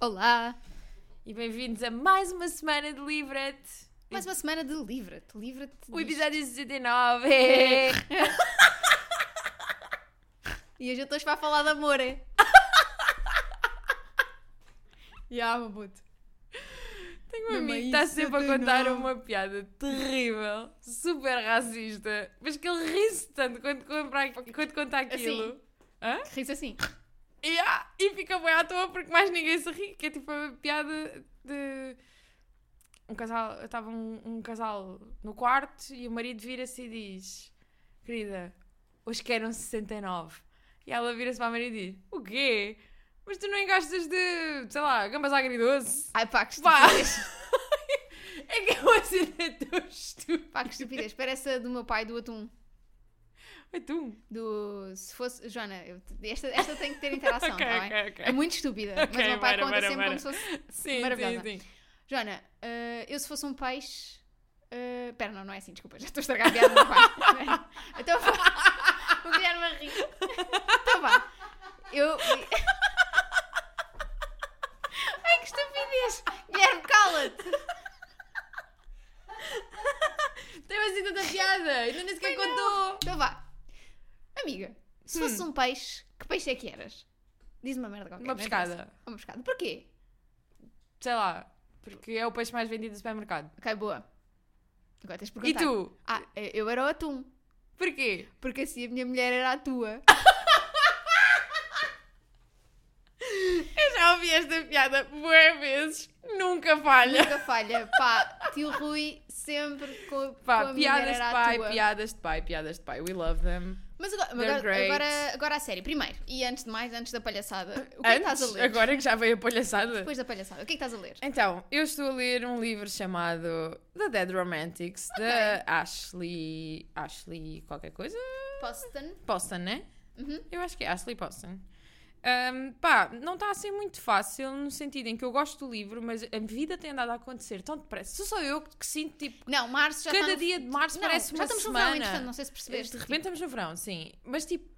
Olá! E bem-vindos a mais uma semana de Livra-te. Mais uma semana de Livra-te. Livra-te. O disto. episódio 69. E hoje eu estou para falar de amor, é? Ya, meu puto. Tenho um Não, amigo que está sempre a contar não. uma piada terrível, super racista, mas que ele ri-se tanto quando, compra- quando conta aquilo. Hã? Ri-se assim. E, ah, e fica bem à toa porque mais ninguém se ri, que é tipo uma piada de. Um casal, estava um, um casal no quarto e o marido vira-se e diz: Querida, hoje quero um 69. E ela vira-se para a marido e diz: O quê? Mas tu não engastas de, sei lá, gambas agridoce? Ai pá, que estupidez. é que é uma cena tão estúpida. Pá, que estupidez. Parece a do meu pai do atum. É tu. Do. Se fosse. Joana, eu- esta, esta tem que ter interação, tá bem? ok, ok. É muito estúpida. Mas o meu pai bora, conta bora, sempre bora. como se fosse. Sim, Maravilhosa. sim, sim. Joana, eh, eu se fosse um peixe. Uh, pera, não, não é assim, desculpa, já estou a estragar a piada do meu pai. então vá. O Guilherme a rir. Então vá. Eu. Ai que estupidez! Guilherme, cala-te! Tem assim tanta piada, ainda nem sequer contou. Então vá. Amiga, se fosse um peixe, que peixe é que eras? Diz uma merda qualquer. Uma não pescada. Uma pescada. Porquê? Sei lá, porque é o peixe mais vendido do supermercado. Ok, boa. Agora tens de E perguntar. tu? Ah, eu era o atum. Porquê? Porque assim a minha mulher era a tua. Eu já ouvi esta piada bué vezes, nunca falha. Nunca falha. Pá, tio Rui sempre com, com Pá, a minha mulher piadas de a pai, piadas de pai, piadas de pai. We love them. Mas agora, agora, agora, agora a série. Primeiro, e antes de mais, antes da palhaçada, o que é que estás a Antes, ler? agora que já veio a palhaçada. Depois da palhaçada, o que é que estás a ler? Então, eu estou a ler um livro chamado The Dead Romantics, da Ashley. Ashley qualquer coisa? Poston. Poston, né? Uhum. Eu acho que é Ashley Poston. Ahm, pá, não está a ser muito fácil no sentido em que eu gosto do livro, mas a vida tem andado a acontecer tão depressa. Sou só eu que sinto tipo. Não, março já Cada está no... dia de março Não, parece já uma estamos no semana. verão, não sei se percebeste. De repente estamos no verão, sim. Mas tipo,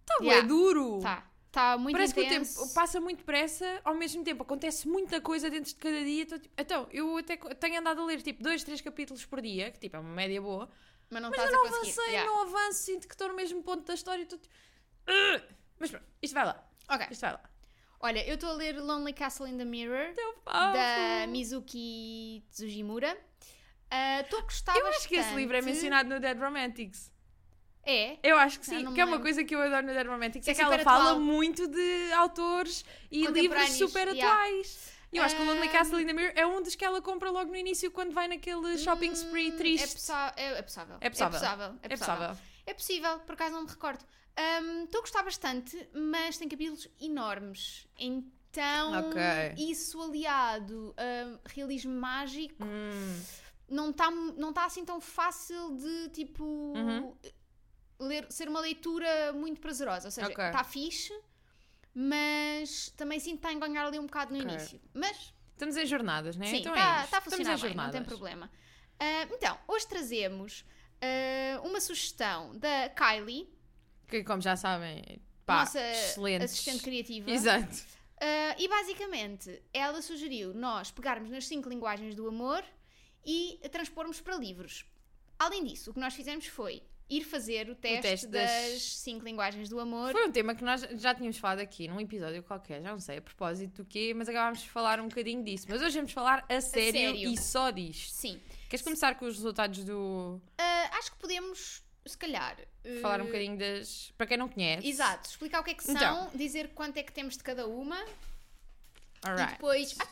está Yeah. duro. Tá, está muito Parece que o intenso. tempo passa muito depressa, ao mesmo tempo acontece muita coisa dentro de cada dia. Então, tipo, então, eu até tenho andado a ler tipo dois, três capítulos por dia, que tipo é uma média boa, Mas não mas eu não avancei, Yeah. não avanço, sinto que estou no mesmo ponto da história e estou tipo. Mas pronto, isto vai lá, Ok, isto vai lá. olha, eu estou a ler Lonely Castle in the Mirror, fofo. da Mizuki Tsujimura. Ah, Estou a gostar Eu acho que esse bastante. livro é mencionado no Dead Romantics. É? Eu acho que sim, que é uma coisa que eu adoro no Dead Romantics. É É que ela super fala atual. muito de autores e livros super yeah. atuais. E eu acho que o Lonely. Castle in the Mirror é um dos que ela compra logo no início quando vai naquele shopping spree Hum, triste. É, possa- é, é possível. É possível. É possível. É possível. É possível, por acaso não me recordo. Estou a gostar bastante, mas tem capítulos enormes. Então, Ok. isso aliado a realismo mágico Hum, não está não tá assim tão fácil de tipo Uhum. ler, ser uma leitura muito prazerosa. Ou seja, está fixe, mas também sinto que está a enganhar ali um bocado no Ok. início. Mas estamos em jornadas, né? Sim, então está é tá a isto. funcionar estamos em bem, não tem jornadas. problema. Ah, então, hoje trazemos ah, uma sugestão da Kylie, Que, como já sabem, pá, nossa excelentes. assistente criativa. Exato. Ah, e basicamente, ela sugeriu nós pegarmos nas cinco linguagens do amor e transpormos para livros. Além disso, o que nós fizemos foi ir fazer o teste, teste das- das... cinco linguagens do amor. Foi um tema que nós já tínhamos falado aqui num episódio qualquer, já não sei a propósito do quê, mas acabámos de falar um bocadinho disso. Mas hoje vamos falar a sério, sério. e só disto. Sim. Queres começar com os resultados do. Ah, acho que podemos, se calhar. falar um ah, bocadinho das. Para quem não conhece. Exato, explicar o que é que são, Então. dizer quanto é que temos de cada uma e Alright. depois. Ah,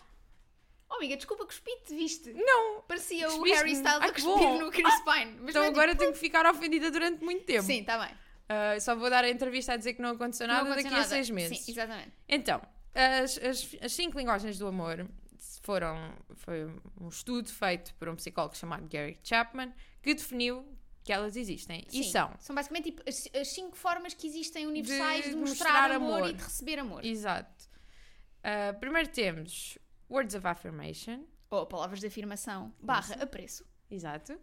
oh, amiga, desculpa, cuspi-te, viste? Não! Parecia o? Harry Styles Ai, a que cuspir bom. no Chris Pine. Mas Então é agora tenho que ficar ofendida durante muito tempo. tipo- Sim, está bem. Ah, só vou dar a entrevista a dizer que não aconteceu nada Não aconteceu daqui a nada. seis meses. Sim, exatamente. Então, as, as, as cinco linguagens do amor foram foi um estudo feito por um psicólogo chamado Gary Chapman que definiu que elas existem. E Sim. são. São basicamente tipo, as, as cinco formas que existem universais de, De mostrar, mostrar amor, amor. e de receber amor. Exato. Ah, primeiro temos Words of Affirmation. Ou palavras de afirmação barra apreço. Exato.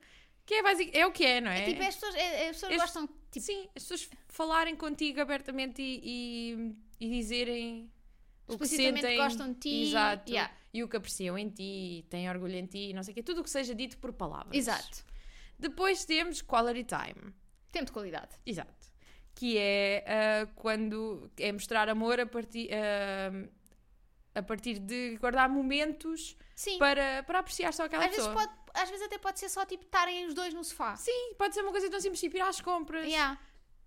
Que é, basic, é o que é, não é? É tipo, as pessoas, é- as pessoas Este- gostam, tipo, Sim, as pessoas falarem contigo abertamente e, e, e dizerem o que explicitamente sentem, gostam de ti. Exato. Yeah. E o que apreciam em ti, têm orgulho em ti, não sei o quê. Tudo o que seja dito por palavras. Exato. Depois temos quality time. Tempo de qualidade. Exato. Que é ah, quando é mostrar amor a partir, ah, a partir de guardar momentos Sim. para, para apreciar só aquela Às vezes, pessoa. pode, às vezes até pode ser só tipo estarem os dois no sofá. Sim, pode ser uma coisa tão simples, tipo ir às compras, Yeah.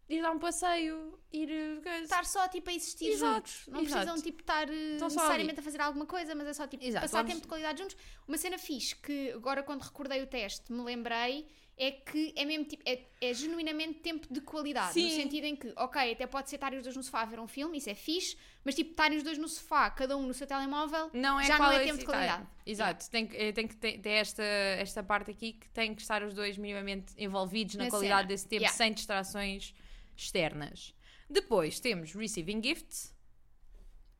ir dar um passeio, ir. uh, coisa. Estar só tipo a existir Exato, juntos. Não exato. precisam tipo estar Estão necessariamente a fazer alguma coisa, mas é só tipo Exato, passar vamos- tempo de qualidade juntos. Uma cena fixe que agora quando recordei o teste me lembrei é que é mesmo tipo, é, é genuinamente tempo de qualidade. No Sim. sentido em que, ok, até pode ser estarem os dois no sofá a ver um filme, isso é fixe, mas tipo estarem os dois no sofá, cada um no seu telemóvel, Não é já não é quality tempo de time. qualidade. Exato, tem que, eh, tem que ter, ter esta, esta parte aqui que tem que estar os dois minimamente envolvidos na, Na qualidade cena. desse tempo, Yeah. sem distrações externas. Depois temos receiving gifts.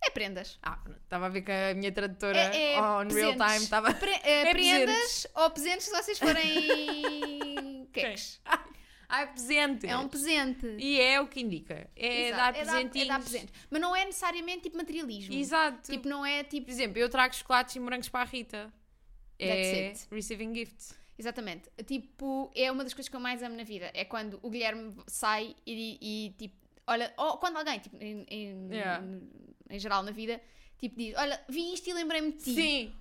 é prendas. Ah, estava a ver que a minha tradutora É- é on real presentes. time estava. Pre- eh, É prendas ou presentes se vocês forem queques. Ah, é presente. É um presente. E é o que indica. É Exato, dar é presentinhos. é dar presentes. Mas não é necessariamente tipo materialismo. Exato. Tipo, não é tipo. Por exemplo, eu trago chocolates e morangos para a Rita. É receiving gifts. Exatamente. Tipo, é uma das coisas que eu mais amo na vida. É quando o Guilherme sai e, e, tipo, olha, ou quando alguém, tipo, em, em, Yeah. em geral na vida, tipo, diz: Olha, vi isto e lembrei-me de ti. Sim.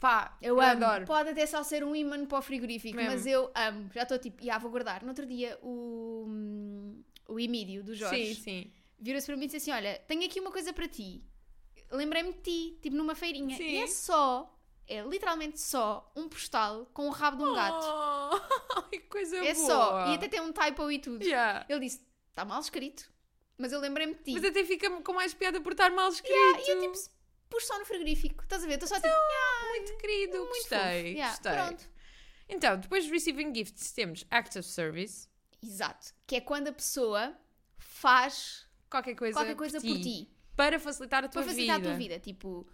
Pá, Eu, amo. adoro. Pode até só ser um imã para o frigorífico, Mesmo. mas eu amo. Já estou tipo, já vou guardar. No outro dia, o, o Emílio, do Jorge, Sim, sim. virou-se para mim e disse assim: Olha, tenho aqui uma coisa para ti. Lembrei-me de ti, tipo numa feirinha. Sim. E é só, é literalmente só um postal com o rabo de um gato. Oh, que coisa é boa. só. E até tem um typo e tudo. Yeah. Ele disse: Está mal escrito. Mas eu lembrei-me de ti. Mas até fica com mais piada por estar mal escrito. E eu tipo, pus só no frigorífico. Estás a ver? Estou só tipo, muito querido, muito gostei. Yeah, gostei. Pronto. Então, depois de receiving gifts, temos acts of service. Exato. Que é quando a pessoa faz Qualquer coisa, qualquer coisa por ti. Para facilitar a tua Para facilitar vida. a tua vida. Tipo,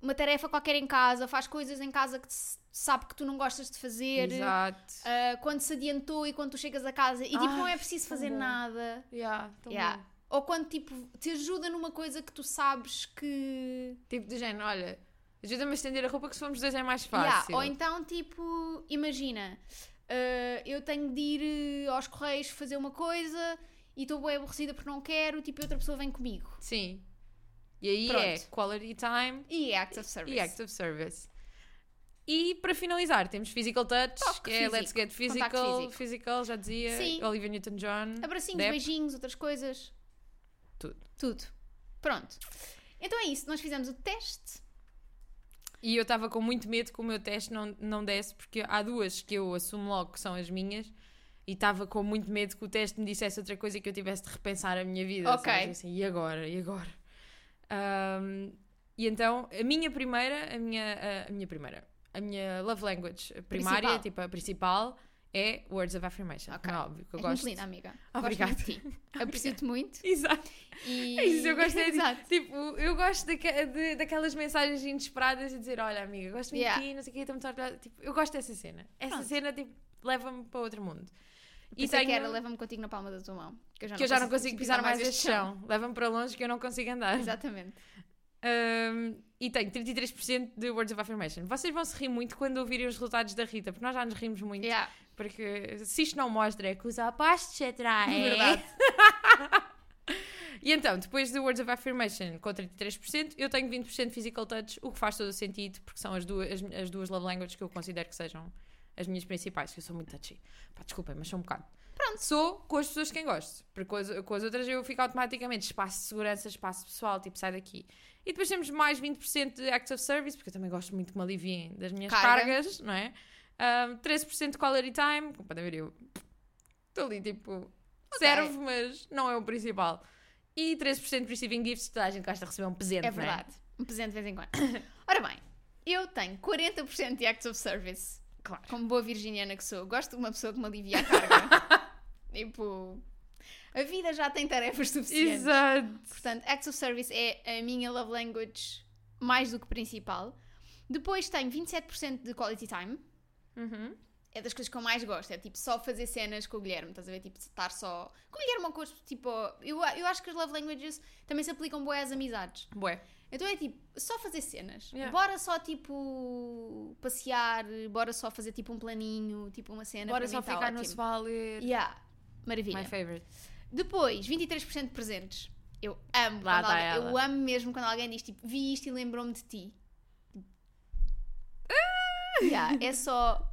uma tarefa qualquer em casa, faz coisas em casa que sabe que tu não gostas de fazer. Exato. Ah, quando se adiantou e quando tu chegas a casa e tipo, Ai, não é preciso fazer bom. nada. Yeah, tão Yeah. bom. Ou quando tipo te ajuda numa coisa que tu sabes que. Tipo do género, olha, ajuda-me a estender a roupa que se formos dois é mais Yeah, fácil. Ou então, tipo, imagina, ah, eu tenho de ir eh, aos correios fazer uma coisa e estou bem aborrecida porque não quero, tipo, e outra pessoa vem comigo. Sim. E aí Pronto. é quality time E é acts of service. e act of service. E para finalizar, temos physical touch, Toque que é físico, let's get physical, physical, já dizia, Sim. Olivia Newton-John. Abracinhos, Depp. beijinhos, outras coisas. Tudo. Tudo. Pronto. Então é isso, nós fizemos o teste. E eu estava com muito medo que o meu teste não, não desse, porque há duas que eu assumo logo que são as minhas, e estava com muito medo que o teste me dissesse outra coisa e que eu tivesse de repensar a minha vida. Ok. Assim, e agora? E agora? Ahm, e então, a minha primeira, a minha, a, a minha primeira, a minha love language primária, Principal. tipo a principal, é words of affirmation. Ok. Como é óbvio que eu És gosto. muito linda, amiga. Obrigada. Gosto muito de ti. Aprecio-te muito. Exato. E... É isso, eu gosto é de, Exato. tipo, eu gosto daque- de- daquelas mensagens inesperadas e dizer, olha amiga, gosto muito Yeah. de ti, não sei o quê, estamos a olhar, tipo, eu gosto dessa cena. Essa Pronto. cena, tipo, leva-me para outro mundo. E E tenho... que era, leva-me contigo na palma da tua mão. Que eu já que eu já não consigo pisar mais este chão. Leva-me para longe que eu não consigo andar. Exatamente. Um, e tenho 33% de words of affirmation. Vocês vão se rir muito quando ouvirem os resultados da Rita, porque nós já nos rimos muito. Yeah. Porque se isto não mostra, é que os opostos se atraem. Verdade. E então, depois de Words of Affirmation com 33%, eu tenho 20% Physical Touch, o que faz todo o sentido, porque são as duas, as, as duas love languages que eu considero que sejam as minhas principais, que eu sou muito touchy. Pá, desculpem, mas sou um bocado. Pronto. Sou com as pessoas de quem gosto, porque com as, com as outras eu fico automaticamente espaço de segurança, espaço pessoal, tipo, sai daqui. E depois temos mais 20% de Acts of Service, porque eu também gosto muito que me aliviem das minhas Carga. cargas, não é? Um, 13% de Quality Time, como podem ver, eu estou ali, tipo, serve, mas não é o principal. E 13% de Receiving Gifts, toda a gente gosta de receber um presente, É é? verdade. Um presente de vez em quando. Ora bem, eu tenho 40% de acts of service. Claro. Como boa virginiana que sou, gosto de uma pessoa que me alivia a carga. tipo, a vida já tem tarefas suficientes. Exato. Portanto, acts of service é a minha love language mais do que principal. Depois tenho 27% de quality time. Uhum. é das coisas que eu mais gosto. É tipo só fazer cenas com o Guilherme, estás a ver? Tipo, estar só. Com o Guilherme ou com os. Tipo, eu, eu acho que as love languages também se aplicam boé às amizades. Bué. Então é tipo, só fazer cenas. Yeah. Bora só tipo passear, bora só fazer tipo um planinho, tipo uma cena. Bora só tá ficar no sofá a ler. Yeah. Maravilha. My favorite. Depois, 23% de presentes. Eu amo. Lá quando está alguém- eu amo mesmo quando alguém diz tipo, vi isto e lembrou-me de ti. Ah! Yeah, é só.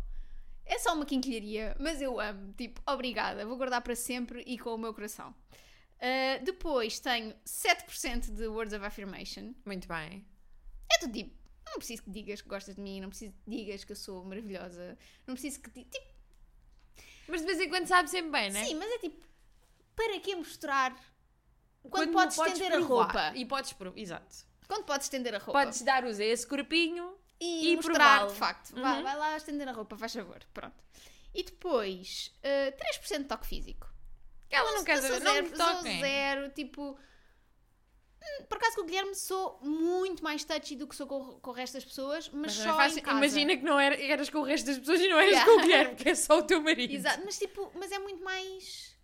É só uma quinquilharia, mas eu amo. Tipo, obrigada. Vou guardar para sempre e com o meu coração. Uh, depois tenho 7% de words of affirmation. Muito bem. É tudo tipo, não preciso que digas que gostas de mim, não preciso que digas que eu sou maravilhosa, não preciso que. Tipo, Mas de vez em quando sabe sempre bem, né? sim, mas é tipo, para que mostrar quando, Quando podes estender a roupa? E podes. Exato. Quando podes estender a roupa? Podes dar os a esse corpinho. E, e mostrar de facto. Uhum. vai lá estender a roupa, faz favor. Pronto. E depois, uh, 3% de toque físico. Ela não Eu quer sou saber. Não zero, me sou toquem. zero, tipo. hum, Por acaso com o Guilherme sou muito mais touchy do que sou com, com o resto das pessoas, mas, Mas só faz- em casa. Imagina que não era, eras com o resto das pessoas e não eras Yeah. com o Guilherme, que é só o teu marido. Exato, mas tipo, mas é muito mais.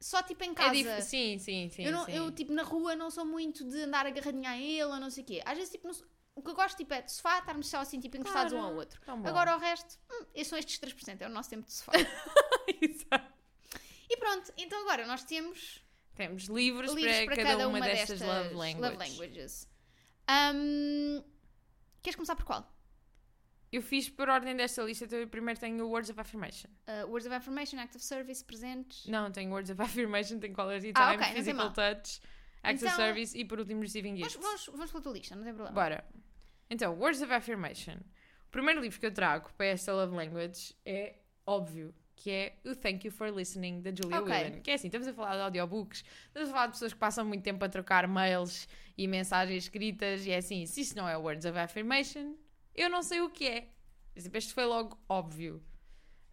Só tipo em É casa. dif- Sim, sim, sim. eu, não, sim. eu, tipo, na rua não sou muito de andar agarradinha a ele ou não sei o quê. Às vezes, tipo, no so- o que eu gosto tipo, é de sofá, estarmos só assim, tipo, encostados Claro. um ao outro. Tão bom. Agora o resto, hum, esses são estes 3%, é o nosso tempo de sofá. Exato. e pronto, então agora nós temos Temos livros, livros para, cada, uma, destas, love languages. languages. Hum, queres começar por qual? Eu fiz por ordem desta lista, então eu primeiro tenho o Words of Affirmation. Uh, words of Affirmation, Act of Service, presentes. Não, tenho Words of Affirmation, tenho Quality Ah, Time, ok, não tem Physical. Touch, Acts of Então- Service e por último Receiving Gifts. vamos, vamos pela tua lista, não tem problema. Bora. Então, Words of Affirmation. O primeiro livro que eu trago para esta love language é óbvio, que é o Thank You for Listening, da Julia Ok. Whelan. Que é assim, estamos a falar de audiobooks, estamos a falar de pessoas que passam muito tempo a trocar mails e mensagens escritas, e é assim, se isso não é Words of Affirmation, eu não sei o que é. Este foi logo óbvio.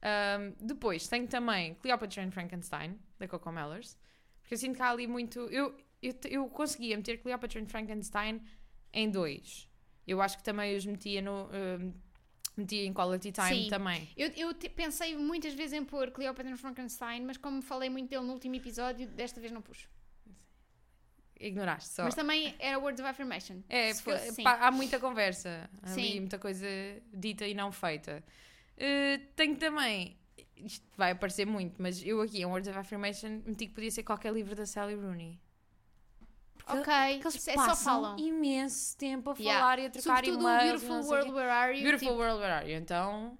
Ahm, depois, tenho também Cleopatra and Frankenstein, da Coco Mellers, porque eu sinto que há ali muito... Eu, eu, eu conseguia meter Cleopatra and Frankenstein em dois. Eu acho que também os metia no... ahm, metia em Quality Time Sim. também. Eu, eu te- pensei muitas vezes em pôr Cleopatra e Frankenstein, mas como falei muito dele no último episódio, desta vez não pus. Ignoraste só. Mas também era Words of Affirmation. É, fosse, sim. pá, há muita conversa, há ali Sim. muita coisa dita e não feita. Uh, tenho também, isto vai aparecer muito, mas eu aqui em Words of Affirmation meti que podia ser qualquer livro da Sally Rooney. Porque Ok, Porque eles é só falam. imenso tempo a Yeah. falar e a trocar Sobretudo e-mails. Beautiful World. Where Are You? Beautiful tipo, World, Where Are You? Então,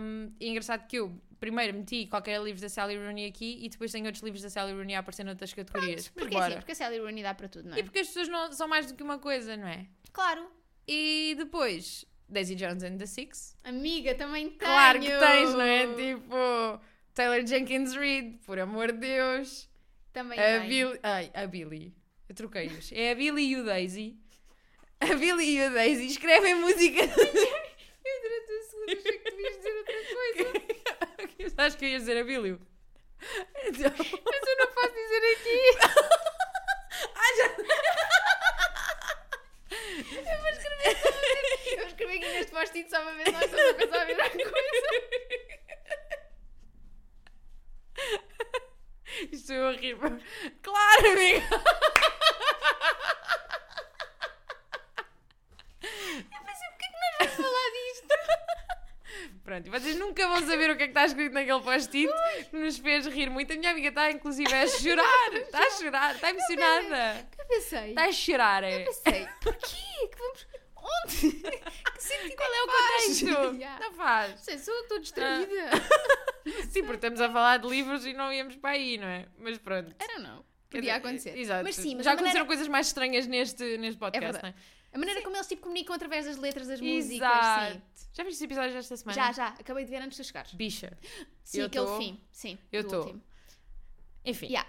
um, é engraçado que eu primeiro meti qualquer livro da Sally Rooney aqui e depois tenho outros livros da Sally Rooney a aparecer noutras categorias. Mas porque assim, porque a Sally Rooney dá para tudo, não é? E porque as pessoas não são mais do que uma coisa, não é? Claro. E depois, Daisy Jones and the Six. Amiga, também tenho. Claro que tens, não é? Tipo, Taylor Jenkins Reid, por amor de Deus. Também A tenho. Billy. Ai, a Billy. Eu troquei-os. É a Billy e o Daisy. A Billy e o Daisy escrevem música. Eu durante um segundo achei que tu ias dizer outra coisa. Acho que eu ia dizer a Billy. Então... Mas eu não posso dizer aqui. Ah, já... Eu vou escrever. Eu vou escrever aqui neste post-it só ver se nós estamos a pensar a mesma coisa. Isto é horrível. Claro, amiga. Eu pensei, porquê que nós vamos falar disto? Pronto, e vocês nunca vão saber o que é que está escrito naquele post-it que nos fez rir muito. A minha amiga está, inclusive, a chorar. Está a chorar, está emocionada. Eu pensei. Está a chorar, é. Eu pensei, porquê? Que vamos. Onde? Que sentido Qual é o contexto? Yeah. Não faz. Não sei, sou estou distraída. Sim, porque estamos a falar de livros e não íamos para aí, não é? Mas pronto. Era não. Podia acontecer. Exato. Mas sim, mas Já aconteceram maneira, coisas mais estranhas neste, neste podcast, verdade. não é? a maneira como eles tipo, comunicam através das letras das músicas. Exato. Sim. Já viste esse episódio desta semana? Já, já. Acabei de ver antes de chegares. Bicha. Sim, Eu aquele tô- fim. Sim. eu último. Enfim. Yeah.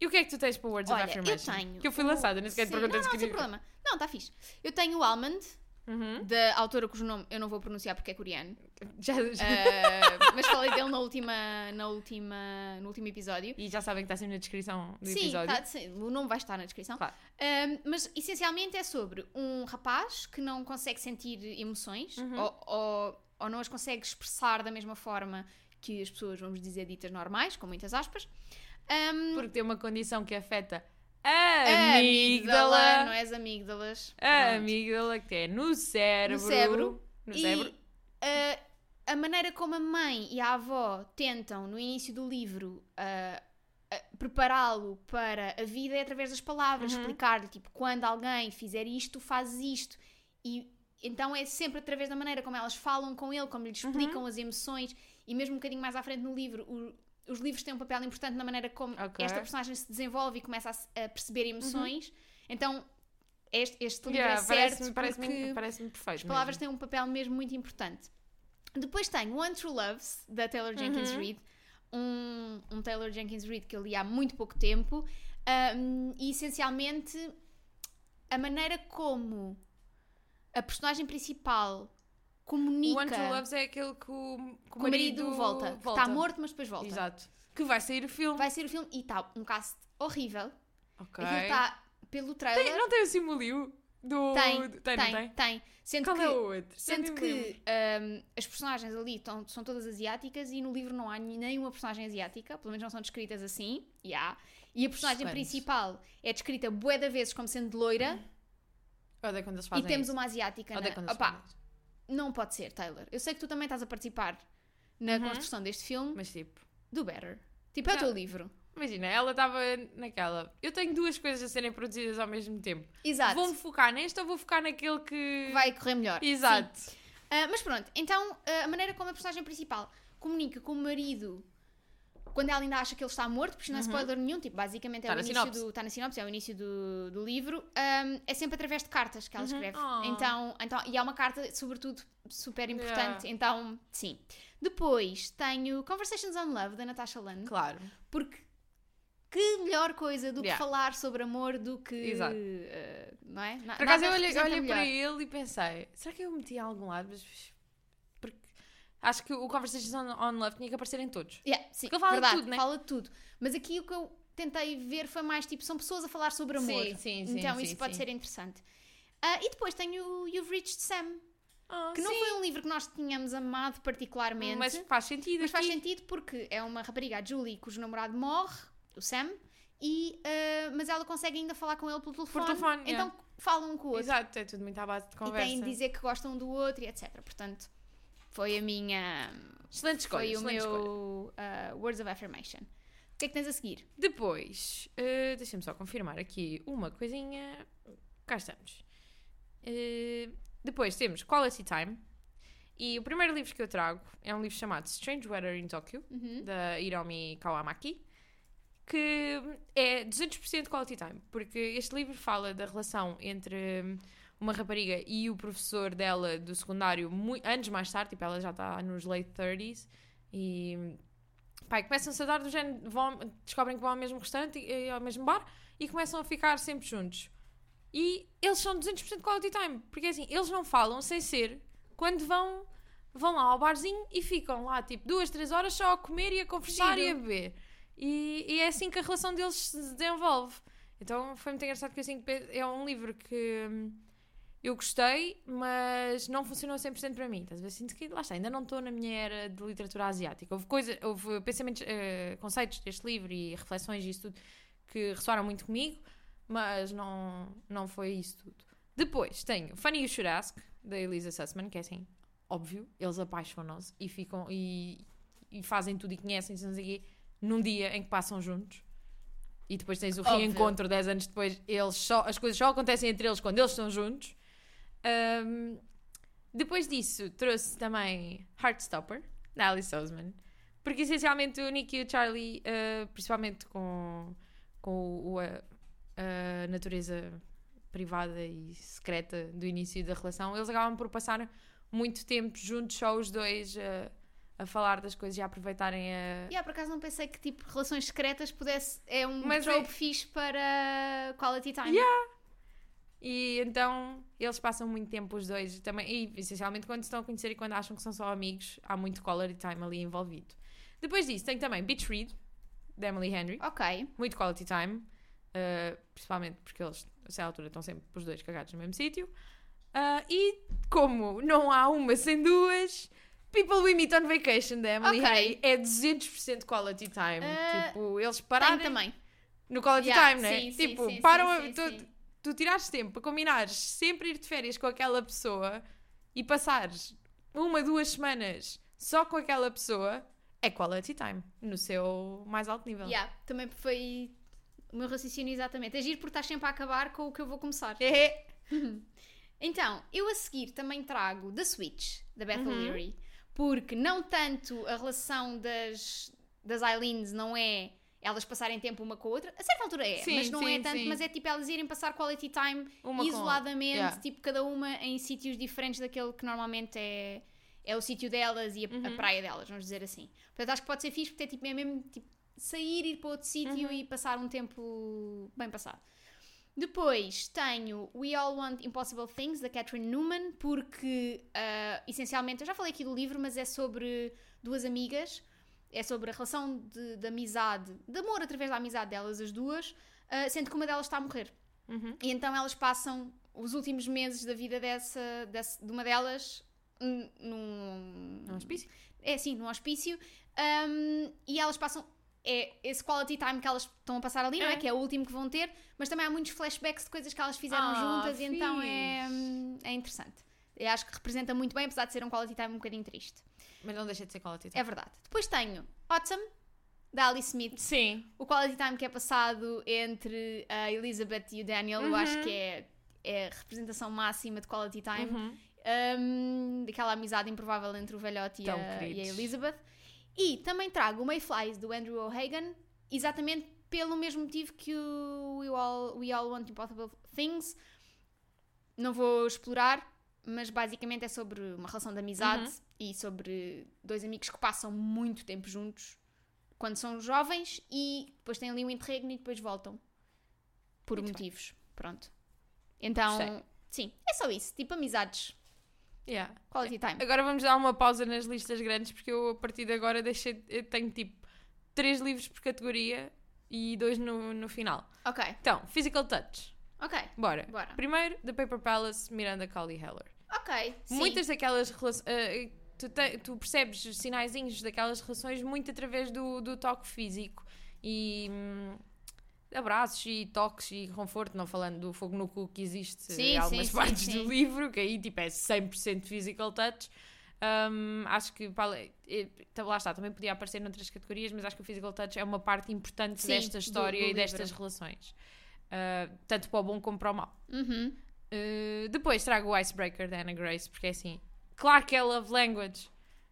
E o que é que tu tens para o Words Olha, of eu Affirmation? tenho Que eu fui lançada, nem sequer te perguntei não, se não, sem queria... problema. Não, está fixe. Eu tenho o Almond, Uhum. da autora cujo nome eu não vou pronunciar porque é coreano. Já, já- Ah, mas falei dele na última, na última, no último episódio. E já sabem que está sempre na descrição do Sim, episódio. tá, sim, o nome vai estar na descrição. Claro. Um, mas essencialmente é sobre um rapaz que não consegue sentir emoções Uhum. ou, ou ou não as consegue expressar da mesma forma que as pessoas, vamos dizer, ditas normais, com muitas aspas. Um, Porque tem uma condição que afeta a a amígdala. não é as amígdalas. A Pronto. amígdala que é no cérebro. No cérebro. No E cérebro. uh, a maneira como a mãe e a avó tentam, no início do livro, uh, uh, prepará-lo para a vida é através das palavras, Uhum. explicar-lhe, tipo, quando alguém fizer isto, fazes isto. E então é sempre através da maneira como elas falam com ele, como lhe Uhum. explicam as emoções, e mesmo um bocadinho mais à frente no livro, o- os livros têm um papel importante na maneira como Ok. esta personagem se desenvolve e começa a, a perceber emoções. Então, este, este livro Uhum. Yeah, é parece-me certo parece porque parece perfeito. as palavras mesmo. têm um papel mesmo muito importante. Depois tenho One True Loves, da Taylor Jenkins Uhum. Reid. Um, um Taylor Jenkins Reid que eu li há muito pouco tempo. Um, e essencialmente a maneira como a personagem principal comunica O One True Loves é aquele que o, que o marido, volta. que Está morto, mas depois volta. Exato. Que vai sair o filme. Vai ser o filme e está um cast horrível. Ok. Aquilo está pelo trailer. Tem- não tem o Simuliu? Do... Tem, tem, tem, não tem? tem. Sendo Qual que, é o outro? Sendo que hum, as personagens ali tão- são todas asiáticas e no livro não há nenhuma personagem asiática, pelo menos não são descritas assim, e há. E a personagem principal é descrita bué da vezes como sendo loira Odeio quando eles e fazem temos isso. uma asiática. Odeio Na... quando eles Opa. Não pode ser, Taylor. Eu sei que tu também estás a participar na Uhum. construção deste filme. Mas tipo... Do Better. Tipo, é o teu livro. Imagina, ela estava naquela. Eu tenho duas coisas a serem produzidas ao mesmo tempo. Exato. Vou-me focar neste ou vou focar naquele que. Vai correr melhor. Exato. Ah, mas pronto, então ah, a maneira como a personagem principal comunica com o marido quando ela ainda acha que ele está morto, porque não é spoiler nenhum, tipo, basicamente é Tá o início sinopse. do. Está na sinopse, é o início do, do livro, ahm, é sempre através de cartas que ela escreve. Oh. Então, então, e é uma carta, sobretudo, super importante. Yeah. Então, sim. Depois tenho Conversations on Love, da Natasha Lund, Claro. porque que melhor coisa do que Yeah. falar sobre amor do que. Exato. ah, não é? Por acaso eu olhei, representa olhei para ele e pensei: será que eu meti em algum lado? Mas- acho que o Conversations on, on Love tinha que aparecer em todos. Yeah, sim, Porque ele fala de verdade, tudo, né? fala tudo. Mas aqui o que eu tentei ver foi mais tipo, são pessoas a falar sobre amor. Sim, sim, sim, Então sim, isso pode sim. ser interessante. Ah, e depois tenho o You've Reached Sam, Ah, que não sim. foi um livro que nós tínhamos amado particularmente, Mas mas, faz sentido. faz aqui. sentido porque é uma rapariga, a Julie, cujo namorado morre, o Sam, e, ah, mas ela consegue ainda falar com ele pelo telefone. telefone, então yeah. falam um com o outro. Exato, é tudo muito à base de E conversa. têm de dizer que gostam do outro e etc. Portanto, foi a minha. Excelente escolha. foi o meu ah, Words of Affirmation. O que é que tens a seguir? Depois, eh, deixa-me só confirmar aqui uma coisinha. Cá estamos. Eh, depois temos Quality Time. E o primeiro livro que eu trago é um livro chamado Strange Weather in Tokyo, Uhum. da Hiromi Kawamaki, que é 200% quality time, porque este livro fala da relação entre uma rapariga e o professor dela do secundário mui- anos mais tarde, tipo, ela já está nos late 30s, e e começam-se a dar do género, vão, descobrem que vão ao mesmo restaurante, e, e ao mesmo bar, e começam a ficar sempre juntos. E eles são 200% quality time, porque assim, eles não falam sem ser quando vão, vão lá ao barzinho e ficam lá tipo duas, três horas só a comer e a conversar Giro. e a beber. E, e é assim que a relação deles se desenvolve. Então foi muito engraçado que assim, é um livro que hum, eu gostei, mas não funcionou 100% para mim. Estás a ver? Sinto que, lá está, ainda não estou na minha era de literatura asiática. Houve, coisa, houve pensamentos, eh, conceitos deste livro e reflexões e isso tudo que ressoaram muito comigo, mas não, não foi isso tudo. Depois tenho Funny You Should Ask, da Elisa Sussman, que é assim, óbvio, eles apaixonam-se e ficam e, e fazem tudo e conhecem-se, não sei o quê, num dia em que passam juntos. E depois tens o Óbvio. reencontro 10 anos depois, eles só, as coisas só acontecem entre eles quando eles estão juntos. Ahm, depois disso, trouxe também Heartstopper, da Alice Oseman. Porque essencialmente o Nick e o Charlie, ah, principalmente com, com o- a, a natureza privada e secreta do início da relação, eles acabam por passar muito tempo juntos, só os dois, ah, a falar das coisas e a aproveitarem a. Yeah, por acaso não pensei que tipo relações secretas pudesse. É um Mas trope é- fixe para quality time. Yeah. E então eles passam muito tempo os dois também, e essencialmente quando estão a conhecer e quando acham que são só amigos, há muito quality time ali envolvido. Depois disso, tem também Beach Read, da Emily Henry, Ok. muito quality time, uh, principalmente porque eles, a essa altura, estão sempre os dois cagados no mesmo sítio. Uh, e como não há uma sem duas, People We Meet on Vacation da Emily Ok. Hay é 200% quality time. Ah, tipo, eles pararam também. no quality Yeah, time, né? sim, sim, tipo, sim, param sim, a, tu, tirares tempo para combinares sempre ir de férias com aquela pessoa e passares uma, duas semanas só com aquela pessoa é quality time no seu mais alto nível. Yeah, também foi o meu raciocínio exatamente. É giro porque estás sempre a acabar com o que eu vou começar. É. Então, eu a seguir também trago The Switch, da Beth Uhum. O'Leary, porque não tanto a relação das, das Eileens não é elas passarem tempo uma com a outra, a certa altura é, Sim, mas não é sim, tanto, sim. mas é tipo elas irem passar quality time Uma isoladamente, Yeah. tipo cada uma em sítios diferentes daquele que normalmente é, é o sítio delas e a, Uhum. a praia delas, vamos dizer assim. Portanto, acho que pode ser fixe porque é, tipo, é mesmo tipo, sair, ir para outro sítio Uhum. e passar um tempo bem passado. Depois tenho We All Want Impossible Things, da Catherine Newman, porque ah, essencialmente, eu já falei aqui do livro, mas é sobre duas amigas, é sobre a relação de, de amizade, de amor através da amizade delas, as duas, ah, sendo que uma delas está a morrer. Uhum. E então elas passam os últimos meses da vida dessa, dessa- de uma delas num. Num hospício? É assim, num hospício. hum, e elas passam. É esse quality time que elas estão a passar ali, não é? É. Que é o último que vão ter, mas também há muitos flashbacks de coisas que elas fizeram Ah, juntas, e então é, fixe. hum, é interessante. Eu acho que representa muito bem, apesar de ser um quality time um bocadinho triste. Mas não deixa de ser quality time. É verdade. Depois tenho Autumn, da Alice Smith, Sim. o quality time que é passado entre a Elizabeth e o Daniel, eu acho Uhum. que é, é a representação máxima de quality time. Uhum. Um, daquela amizade improvável entre o velhote e a, e a. Elizabeth. E também trago o Mayflies do Andrew O'Hagan, exatamente pelo mesmo motivo que o We All, We All Want Impossible Things. Não vou explorar, mas basicamente é sobre uma relação de amizade Uhum. e sobre dois amigos que passam muito tempo juntos quando são jovens e depois têm ali um interregno e depois voltam. Por Muito motivos. Pronto. Então, Gostei. sim, é só isso. Tipo amizades. Yeah. Quality time. Agora vamos dar uma pausa nas listas grandes porque eu a partir de agora deixei, tenho tipo três livros por categoria e dois no, no final. Ok, Então, Physical Touch. Ok. Bora. Bora. Primeiro, The Paper Palace, Miranda Cowley Heller. Ok. Sim. Muitas daquelas relações. tu, te- tu percebes os sinaizinhos daquelas relações muito através do, do toque físico e hum, abraços e toques e conforto, não falando do fogo no cu que existe Sim, em algumas sim, partes sim. do livro, que aí tipo é 100% physical touch. Hum, acho que eh, lá está, também podia aparecer noutras categorias, mas acho que o physical touch é uma parte importante desta do- história do e livro. destas relações, Ah, tanto para o bom como para o mau. Uhum. Uh, depois trago o Icebreaker da Anna Grace, porque é assim, claro que é love language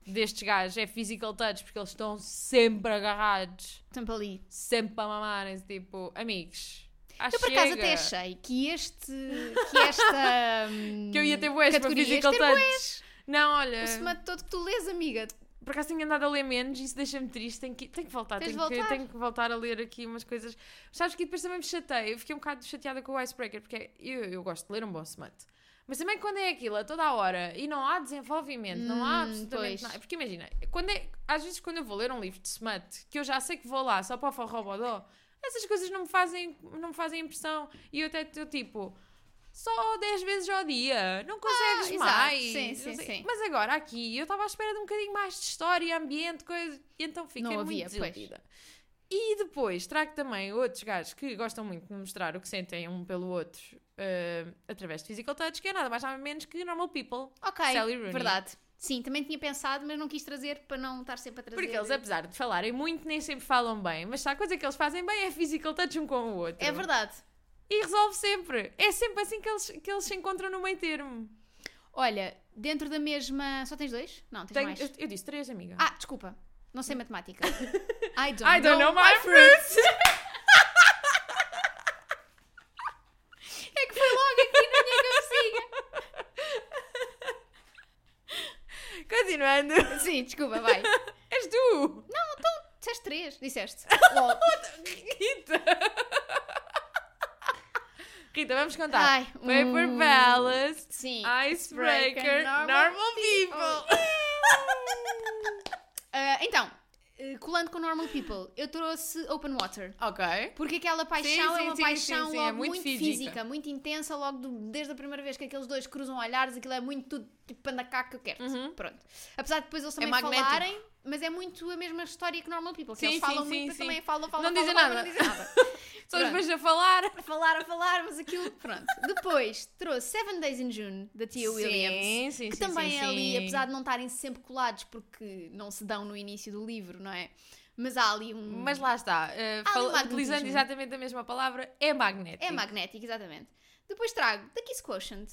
destes gajos, é physical touch, porque eles estão sempre agarrados, Sempre ali. sempre a mamarem-se, tipo, amigos. ah, Eu por acaso até achei que este. que esta. hum, que eu ia ter boas para physical touch. Não, olha, O smut todo que tu lês, amiga. Por acaso tenho andado a ler menos e isso deixa-me triste. Tenho que, tenho que voltar, tenho de que, voltar. tenho que voltar a ler aqui umas coisas. Sabes que depois também me chateia. Eu fiquei um bocado chateada com o Icebreaker, porque eu, eu gosto de ler um bom smut. Mas também quando é aquilo a toda a hora e não há desenvolvimento, não há Hum, absolutamente pois. nada. Porque imagina, quando é, às vezes quando eu vou ler um livro de smut, que eu já sei que vou lá só para o forrobodó, essas coisas não me fazem, não me fazem impressão. E eu até estou tipo, só 10 vezes ao dia, não consegues Ah, mais. Sim, sim, sim. Mas agora aqui eu estava à espera de um bocadinho mais de história, ambiente, coisa, e então fiquei Não muito havia, pois. desiludida. E depois trago também outros gajos que gostam muito de mostrar o que sentem um pelo outro eh, através de physical touch, que é nada mais nada menos que normal people. Ok. Sally Rooney. Verdade. Sim, também tinha pensado, mas não quis trazer para não estar sempre a trazer. Porque eles, apesar de falarem muito, nem sempre falam bem. Mas se há coisa que eles fazem bem é physical touch um com o outro. É verdade. E resolve sempre. É sempre assim que eles, que eles se encontram no meio termo. Olha, dentro da mesma. Só tens dois? Não, tens Tenho- mais. eu, eu disse três, amiga. Ah, desculpa. Não sei matemática. I don't, I don't know my fruits. fruits. É que foi logo aqui na minha cabecinha. Continuando. Sim, desculpa, vai. És tu. Disseste três, disseste. Rita. Rita, vamos contar. Ai, Paper Palace, Sim. Icebreaker, Normal Normal People. Ah, então, eh, colando com Normal People, eu trouxe Open Water. Ok. Porque aquela paixão Sim, é sim, uma sim, paixão sim, sim, logo é muito muito, física. física. muito intensa, logo do- desde a primeira vez que aqueles dois cruzam olhares, aquilo é muito tudo tipo panda cá que eu quero. Uhum. Pronto. Apesar de depois eles É também magnético. falarem, mas é muito a mesma história que Normal People. Que Sim, eles falam sim, muito, mas sim. também falam, falam, Não falam, falam, nada. não dizem nada. Só os vejo a falar. a falar, a falar, mas aquilo, pronto. Depois trouxe Seven Days in June, da Tia Williams. Sim, sim, que sim, também é ali, apesar de não estarem sempre colados porque não se dão no início do livro, não é? Mas há ali um. Mas lá está, fal- magnetismo. utilizando exatamente a mesma palavra, é magnético. É magnético, exatamente. Depois trago The Kiss Quotient,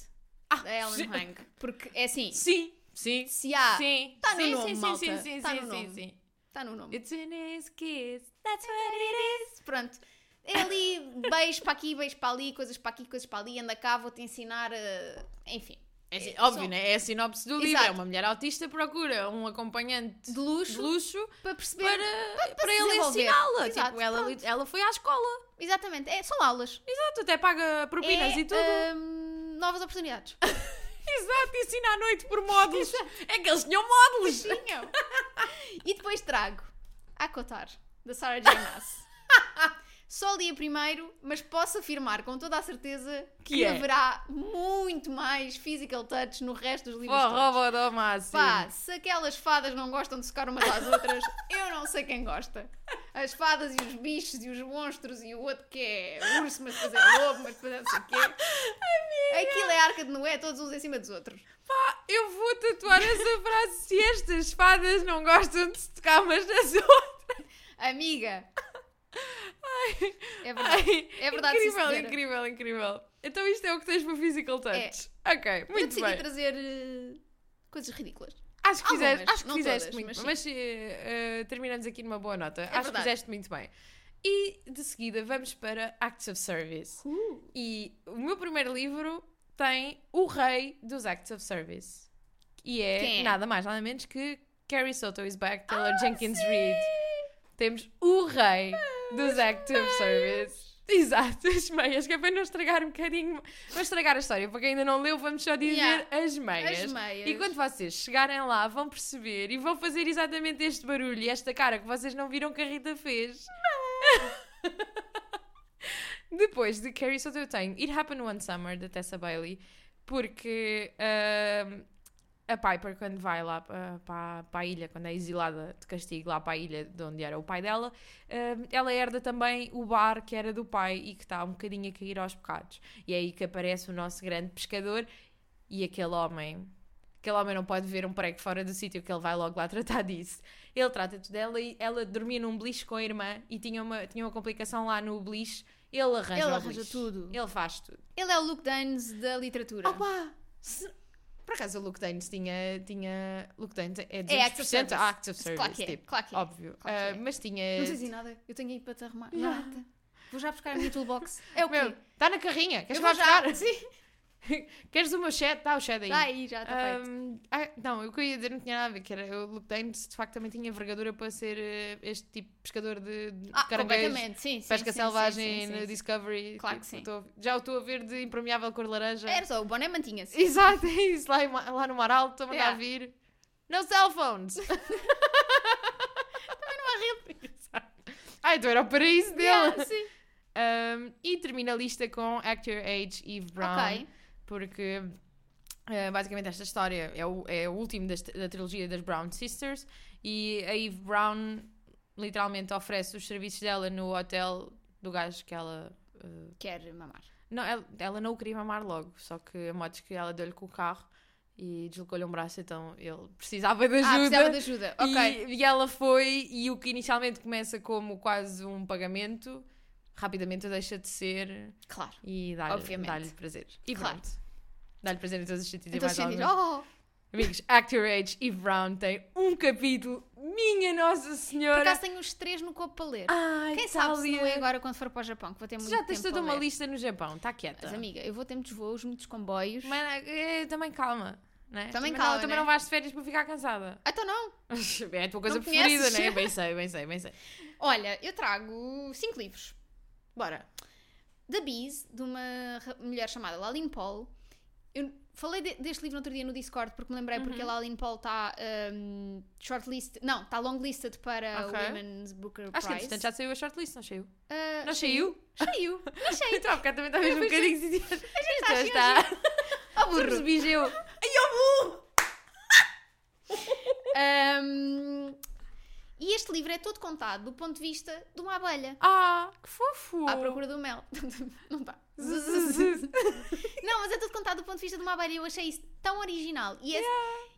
Ah, da Ellen. Hang. Porque é assim, Sim, sim. se há. sim, tá no sim, nome, sim, malta. sim, sim, Tá sim, no sim, sim. Está no nome. It's in his kiss, that's what it is. Pronto. É ali, beijo para aqui, beijo para ali, coisas para aqui, coisas para ali, anda cá, vou-te ensinar. a- Enfim. É, assim, É, óbvio, né? É a sinopse do livro. Exato. É uma mulher autista procura um acompanhante De luxo, de luxo para perceber. para, para, se ele desenvolver. ensiná-la. Tipo, ela, pronto. ela foi à escola. Exatamente, é, são aulas. Exato, até paga propinas é, e tudo. hum, novas oportunidades. Exato, ensina à noite por módulos. é que eles tinham módulos. Tinham. e depois trago a Cotar, da Sarah J. Maas. Só li a primeiro, mas posso afirmar com toda a certeza que, Que é? haverá muito mais physical touch no resto dos livros. Forró do máximo. Pá, se aquelas fadas não gostam de secar umas às outras, eu não sei quem gosta. As fadas e os bichos e os monstros e o outro que é urso, mas depois é lobo, mas depois é não sei o quê. Aquilo é arca de Noé, todos uns em cima dos outros. Pá, eu vou tatuar essa frase. Se estas fadas não gostam de se tocar umas nas outras. Amiga, Ai, é verdade. ai, É verdade, sim, Incrível, senhora. incrível, incrível. Então isto é o que tens para Physical Touch. Ok, eu muito decidi bem. trazer eh, coisas ridículas. Acho que Algumas, fizeste, acho que fizeste todas, muito mas mas, sim. eh, terminamos aqui numa boa nota. acho que verdade. fizeste muito bem. E de seguida vamos para Acts of Service. E o meu primeiro livro tem o rei dos Acts of Service. E é, é? nada mais, nada menos que Carrie Soto is back, Taylor Jenkins Reid. Temos o rei dos Acts of Service. Exato, as meias, que é para não estragar um bocadinho. Vamos estragar a história, para quem ainda não leu, vamos só dizer Yeah. as meias. As meias. E quando vocês chegarem lá, vão perceber e vão fazer exatamente este barulho e esta cara que vocês não viram que a Rita fez. Depois de Carrie Soto, eu tenho It Happened One Summer, da Tessa Bailey, porque ahm, a Piper, quando vai lá para, para, para a ilha, quando é exilada de castigo lá para a ilha de onde era o pai dela, ahm, ela herda também o bar que era do pai e que está um bocadinho a cair aos bocados. E é aí que aparece o nosso grande pescador e aquele homem. Aquele homem não pode ver um prego fora do sítio que ele vai logo lá tratar disso. Ele trata-te dela e ela dormia num beliche com a irmã e tinha uma, tinha uma complicação lá no beliche. Ele arranja, Ele arranja tudo. Ele faz tudo. Ele é o Luke Danes da literatura. Opa! Se- Por acaso o Luke Danes tinha. tinha Luke Danes é É Acts of 200% Service. Acts of Service. Claro que é, tipo, claro que é. Óbvio. Claro que Ah, é. mas tinha. Não sei dizer nada. Eu tenho aí para te arrumar. Yeah. Nada. Vou já buscar a minha toolbox. É o quê? Meu, está na carrinha. Queres Eu vou já. buscar? Sim. Queres o meu chat? Está o chat aí. Está aí, já está feito. Ahm, ah, não, eu ia dizer não tinha nada a ver, que era o Luke Danes de facto também tinha envergadura para ser eh, este tipo de pescador de, de Ah, caranguejos, completamente. Sim, sim. pesca sim, selvagem sim, sim, no sim. Discovery. Claro tipo, que sim. estou- já o estou a ver de impermeável cor laranja. Era só, o boné mantinha-se. Exato, é isso, lá, lá no Mar Alto, estou a mandar Yeah. vir. No cell phones! também não há rede. Exato. Ah, então era o paraíso dele. Yeah, sim. Um, e termina a lista com Actor Age Eve Brown. Ok. Porque uh, basicamente esta história é o, é o último das- da trilogia das Brown Sisters. E a Eve Brown literalmente oferece os serviços dela no hotel do gajo que ela. uh, Quer mamar. não, ela, ela não o queria mamar logo, só que a motos que ela deu-lhe com o carro e deslocou-lhe um braço, então ele precisava de ajuda. Ah, precisava de ajuda. Ok. E, e ela foi, e o que inicialmente começa como quase um pagamento, rapidamente deixa de ser Claro. e dá-lhe dá-lhe prazer. E Claro. pronto. Dá-lhe prazer em todos os sentidos Então e mais oh, Amigos, Actor Age Eve Brown tem um capítulo, minha Nossa por Senhora. acaso tenho os três no copo para ler. Ai, Quem sabe se não é agora quando for para o Japão, que vou ter muito já tens toda uma ler. lista no Japão, está quieta. Mas amiga, eu vou ter muitos voos, muitos comboios. Mas, eh, também calma. Né? Também não- calma, também né? não vais de férias para ficar cansada. Ah, então não. É a tua coisa Não preferida, conheces? né? Bem sei, bem sei, bem sei. Olha, eu trago cinco livros. Bora. The Bees, de uma mulher chamada Laline Paul. Eu falei de- deste livro no outro dia no Discord porque me lembrei porque Uhum. a Aline Paul está um, shortlisted, não, está longlisted para Ok. o Women's Booker Acho que Prize. entretanto já saiu a shortlist, não saiu? Ah, Não saiu? Saiu. Achei. Então, bocado também estavas um bocadinho assim. está Já assim, está. Oh, burro. Percebi eu. Um, e este livro é todo contado do ponto de vista de uma abelha. Ah, que fofo. À procura do mel. Não está. Não, mas é tudo contado do ponto de vista de uma abelha e eu achei isso tão original. E, as-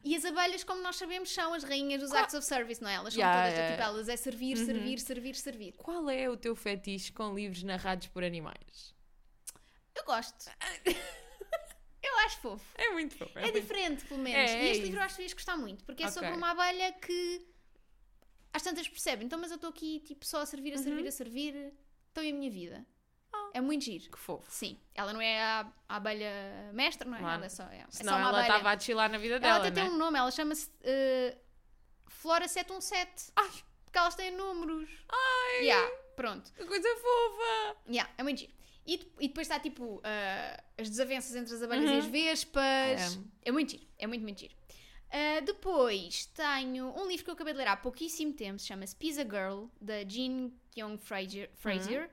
e as abelhas, como nós sabemos, são as rainhas dos Qual- acts of service, não é? Elas são Yeah, todas, yeah. tipo, elas é servir, Uhum. servir, servir, servir. Qual é o teu fetiche com livros narrados por animais? Eu gosto. Eu acho fofo. É muito fofo. É muito- diferente, pelo menos. É, e é este isso. livro eu acho que ias gostar muito, porque é Ok. sobre uma abelha que às tantas percebe. Então, mas eu estou aqui tipo, só a servir, a servir, Uhum. a servir. Então é a minha vida. Ah. É muito giro. Que fofo. Sim, ela não é a, a abelha mestra, não é? Claro. Ela é só, é, é só Senão ela estava a desfilar na vida Ela dela, até né? tem um nome, ela chama-se eh, Flora 717. Ai. Porque elas têm números. Ai, Yeah, pronto. que coisa fofa. Yeah, é muito giro. E, e depois está tipo ah, as desavenças entre as abelhas e Uhum. as vespas. É. muito giro, é muito, muito giro. Ah, depois tenho um livro que eu acabei de ler há pouquíssimo tempo, chama-se Pizza Girl, da Jean Kyung Fraser. Fraser Uhum.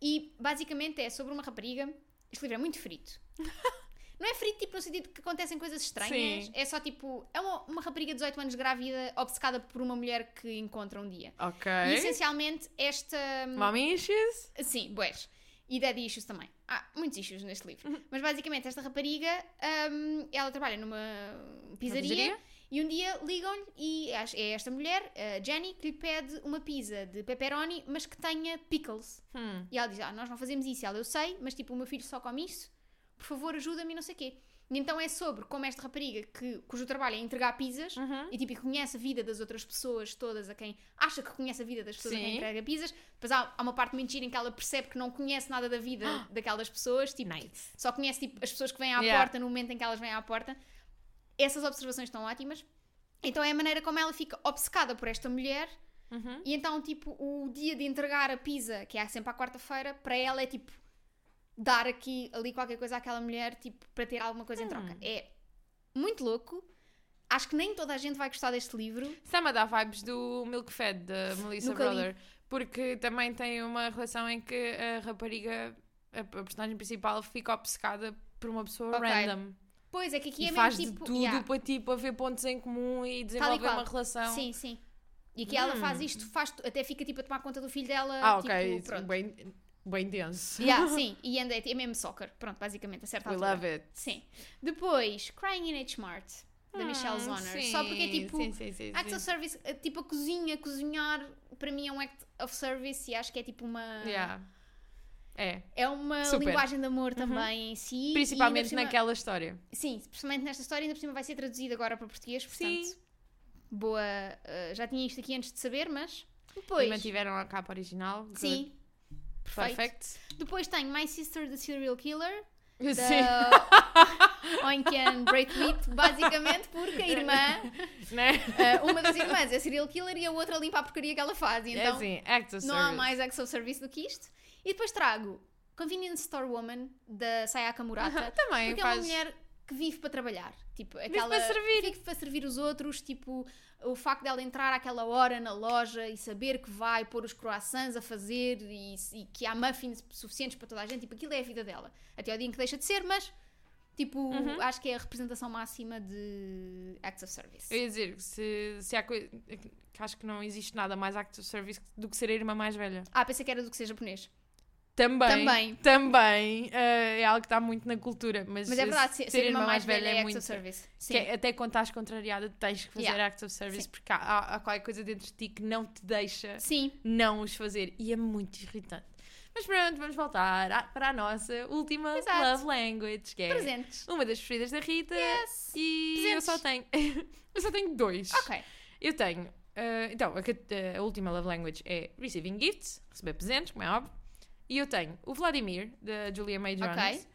E basicamente é sobre uma rapariga. Este livro é muito frito. Não é frito tipo no sentido que acontecem coisas estranhas, Sim. é só tipo. É uma, uma rapariga de 18 anos grávida, obcecada por uma mulher que encontra um dia. Ok. E essencialmente esta. Mommy issues? Sim, boés. E daddy issues também. Há muitos issues neste livro. Mas basicamente, esta rapariga, hum, ela trabalha numa pizzaria, pizzaria? e um dia ligam-lhe e é esta mulher, a Jenny, que lhe pede uma pizza de pepperoni, mas que tenha pickles. Hum. E ela diz: Ah, nós não fazemos isso. Ela, eu sei, mas tipo, o meu filho só come isso. Por favor, ajuda-me e não sei o quê. E então é sobre como esta rapariga, que, cujo trabalho é entregar pizzas, Uhum. e tipo, conhece a vida das outras pessoas todas, a quem acha que conhece a vida das pessoas a quem Sim. entrega pizzas. Depois há, há uma parte muito gira em que ela percebe que não conhece nada da vida daquelas pessoas, tipo, Nice. só conhece tipo, as pessoas que vêm à Yeah. porta no momento em que elas vêm à porta. Essas observações estão ótimas. Então é a maneira como ela fica obcecada por esta mulher. Uhum. E então, tipo, o dia de entregar a pizza, que é sempre à quarta-feira, para ela é tipo dar aqui ali qualquer coisa àquela mulher, tipo, para ter alguma coisa em troca. Hum. É muito louco. Acho que nem toda a gente vai gostar deste livro. Está-me a dar vibes do Milk Fed, da Melissa Nunca li. Brother. Porque também tem uma relação em que a rapariga, a, personagem principal, fica obcecada por uma pessoa Ok. random. Pois é que aqui e é faz mesmo de tipo. tudo yeah, para, tipo, haver pontos em comum e desenvolver uma relação. Sim, sim. E aqui ela Hum. faz isto, faz, até fica tipo a tomar conta do filho dela. Ah, tipo, ok. pronto. bem, bem denso. Yeah, sim, e anda, é mesmo soccer. Pronto, basicamente, a certa We altura. love it. Sim. Depois, Crying in H Mart, da Michelle Hum, Zonner. sim, Só porque é tipo. Sim, sim, sim, sim. of service, eh, tipo a cozinha, cozinhar, para mim é um act of service e acho que é tipo uma. Yeah. É. É uma Super. linguagem de amor também em si. ainda Principalmente cima- naquela história. Sim, principalmente nesta história, ainda por cima vai ser traduzido agora para português, portanto. Sim. Boa. eh, já tinha isto aqui antes de saber, mas. Depois. E mantiveram a capa original. Sim. Perfeito. Perfect. Depois tenho My Sister the Serial Killer, Sim. da Oinkian Braithwaite, basicamente porque a irmã, Né? eh, uma das irmãs é serial killer e a outra limpa a porcaria que ela faz. É então assim, act of não há service. mais acts of service do que isto. E depois trago Convenience Store Woman, da Sayaka Murata. Também Porque é faz... uma mulher que vive para trabalhar. Tipo, aquela, para servir. Vive para servir os outros. Tipo, o facto dela entrar àquela hora na loja e saber que vai pôr os croissants a fazer e, e que há muffins suficientes para toda a gente. Tipo, aquilo é a vida dela. Até ao dia em que deixa de ser, mas... Tipo, Uhum. acho que é a representação máxima de acts of service. Eu ia dizer, se, se há coisa... acho que não existe nada mais act of service do que ser a irmã mais velha. Ah, pensei que era do que ser japonês. Também. Também. Também. eh, é algo que está muito na cultura. Mas, Mas é verdade, ser, ser irmã mais velha é acts muito... of service. Sim. que é- até quando estás contrariada, tens que fazer Yeah. acts of service Sim. porque há, há, qualquer coisa dentro de ti que não te deixa Sim. não os fazer. E é muito irritante. Mas pronto, vamos voltar à- para a nossa última Exato. love language, que é Presentes. uma das preferidas da Rita. Yes. E eu Presentes. só tenho. eu só tenho dois. Ok. Eu tenho. eh, então, a, a última love language é receiving gifts, receber presentes, como é óbvio. E eu tenho o Vladimir, da Julia May Jones. Ok.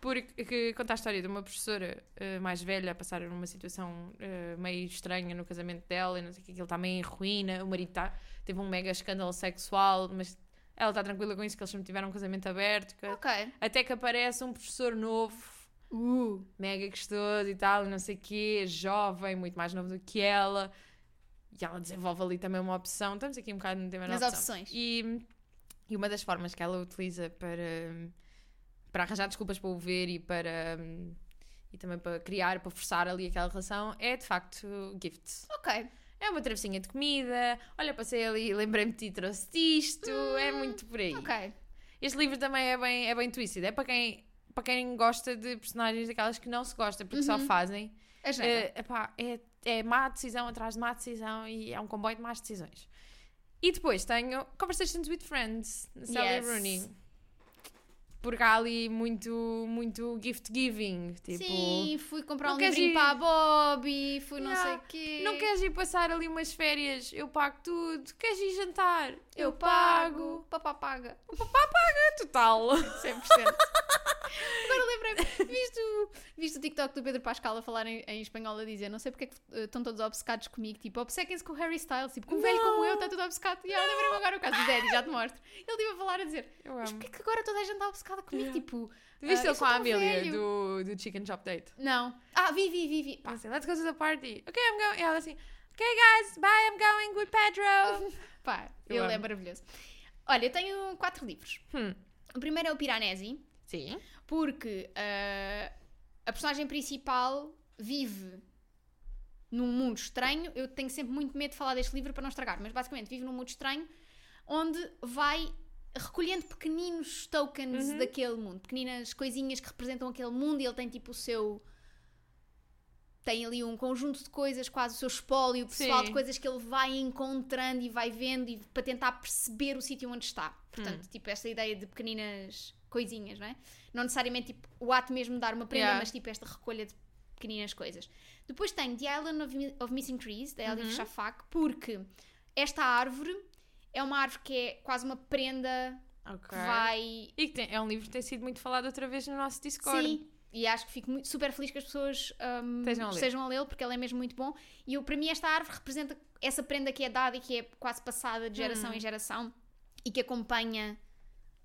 Porque que conta a história de uma professora eh, mais velha a passar numa situação eh, meio estranha no casamento dela e não sei o que, ele está meio em ruína, o marido tá, teve um mega escândalo sexual, mas ela está tranquila com isso, que eles sempre tiveram um casamento aberto. que- Ok. até que aparece um professor novo Uh, mega gostoso e tal, não sei o quê, jovem, muito mais novo do que ela. E ela desenvolve ali também uma opção. Estamos aqui um bocado no tema da nas opção. opções. E, e uma das formas que ela utiliza para, para arranjar desculpas para o ver e para e também para criar, para forçar ali aquela relação é de facto gifts. Ok. É uma travessinha de comida, olha, passei ali lembrei-me de ti, trouxe isto, é muito por aí. Ok. Este livro também é bem, é bem twisted, é para quem, para quem gosta de personagens daquelas que não se gosta, porque só Uhum. fazem. A geneira. É, epá, é, é má decisão atrás de má decisão e é um comboio de más decisões. E depois tenho Conversations with Friends, da Sally Yes. Rooney. Porque há ali muito, muito gift giving. Tipo, Sim, fui comprar não um livrinho ir- para a Bobby, fui não Yeah. sei o quê. não queres ir passar ali umas férias? Eu pago tudo. Queres ir jantar? Eu pago. Papá paga. É total. 100%. Agora lembrei-me, viste, o- viste o TikTok do Pedro Pascal a falar em, em espanhol a dizer, não sei porque é que eh, estão todos obcecados comigo, tipo, obcequem-se com o Harry Styles, tipo, com um velho como eu está tudo obcecado. E ah, lembrei-me agora o caso do Daddy, já te mostro. Ele estive a falar a dizer, Eu mas porquê que agora toda a gente está obcecada comigo? Tipo, Tu viste ah, ele com a Amelia do, do Chicken Shop Date? Não. Ah, vi, vi, vi, vi. Pá, Assim, let's go to the party. Ok, I'm going. E ela assim, ok guys, bye, I'm going with Pedro. pá Eu ele é amo. maravilhoso. Olha, eu tenho quatro livros. hum. O primeiro é o Piranesi, Sim. Porque ah, a personagem principal vive num mundo estranho. Eu tenho sempre muito medo de falar deste livro para não estragar, mas basicamente vive num mundo estranho onde vai recolhendo pequeninos tokens Uhum. daquele mundo, pequeninas coisinhas que representam aquele mundo e ele tem tipo o seu. Tem ali um conjunto de coisas, quase o seu espólio pessoal Sim. de coisas que ele vai encontrando e vai vendo e para tentar perceber o sítio onde está. Portanto, tipo, esta ideia de pequeninas coisinhas, não é? Não necessariamente tipo, o ato mesmo de dar uma prenda, Yeah. mas tipo esta recolha de pequeninas coisas. Depois tem The Island of, of Missing Trees, da Elif Uhum. Shafak, porque esta árvore é uma árvore que é quase uma prenda Ok. que vai. E que tem- é um livro que tem sido muito falado outra vez no nosso Discord. Sim. E acho que fico muito- super feliz que as pessoas um, Estejam a ler. estejam a lê-lo, porque ele é mesmo muito bom. E eu, para mim, esta árvore representa essa prenda que é dada e que é quase passada de geração Hum. em geração e que acompanha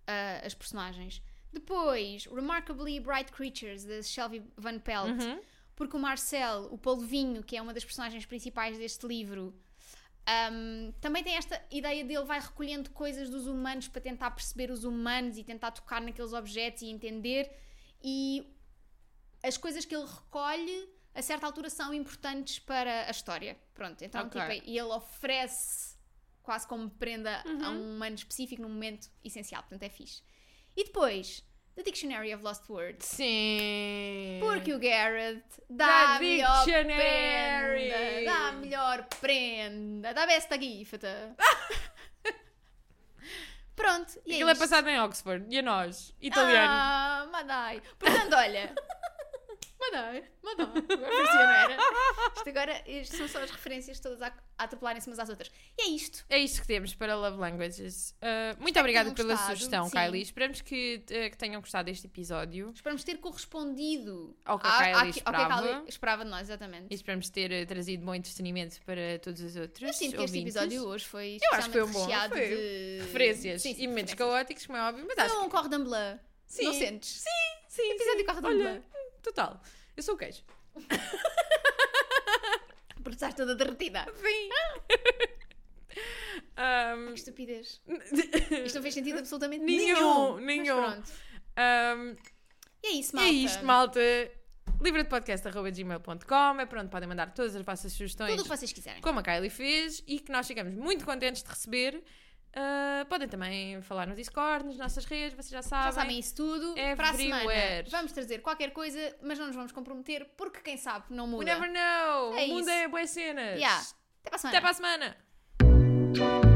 ah, as personagens. Depois, Remarkably Bright Creatures, de Shelby Van Pelt, Uhum. porque o Marcel, o polvinho, que é uma das personagens principais deste livro, um, também tem esta ideia dele vai recolhendo coisas dos humanos para tentar perceber os humanos e tentar tocar naqueles objetos e entender. E as coisas que ele recolhe, a certa altura, são importantes para a história. Pronto, então, Ok. tipo, ele oferece quase como prenda a Uhum. um humano específico num momento essencial. Portanto, é fixe. E depois, The Dictionary of Lost Words. Sim. Porque o Garrett dá Da a melhor Dictionary. prenda, dá a melhor prenda, dá besta gifta. Pronto, e é Aquilo é isto. passado em Oxford. E a nós? Italiano. Ah, Madai. Portanto, olha. Madai, Madai. Agora parecia, não era? Isto agora, isto são só as referências todas a, a atropelarem-se umas às outras. E é isto. É isto que temos para Love Languages. Uh, muito que obrigada pela gostado, sugestão, sim. Kylie. Esperamos que, uh, que tenham gostado deste episódio. Esperamos ter correspondido Ao que a Kylie que a esperava. Kylie esperava de nós, exatamente. E esperamos ter uh, trazido bom entretenimento para todos os outros. Eu sinto que este episódio hoje foi Eu acho que foi um bom. Foi. de Referências Sim, sim, e momentos caóticos, como é óbvio, mas Foi acho um cordon bleu. Sim. Não sentes? que sim, Episódio sim. cordon Olha. Total. Eu sou o queijo. Porque estás toda derretida. Sim. Um, Que estupidez. Isto não fez sentido absolutamente Nenhum, nenhum. nenhum. Mas pronto. um, E é isso, é malta. isto, malta. livradepodcast.gmail.com é para onde podem mandar todas as vossas sugestões. Tudo o que vocês quiserem. como a Kylie fez e que nós ficamos muito contentes de receber. Uh, podem também falar no Discord, nas nossas redes, vocês já sabem. Já sabem isso tudo. Para a semana Everywhere. vamos trazer qualquer coisa, mas não nos vamos comprometer, porque quem sabe não muda. We never know. É o mundo isso. é boas cenas. Yeah. Até para a semana. Até para a semana.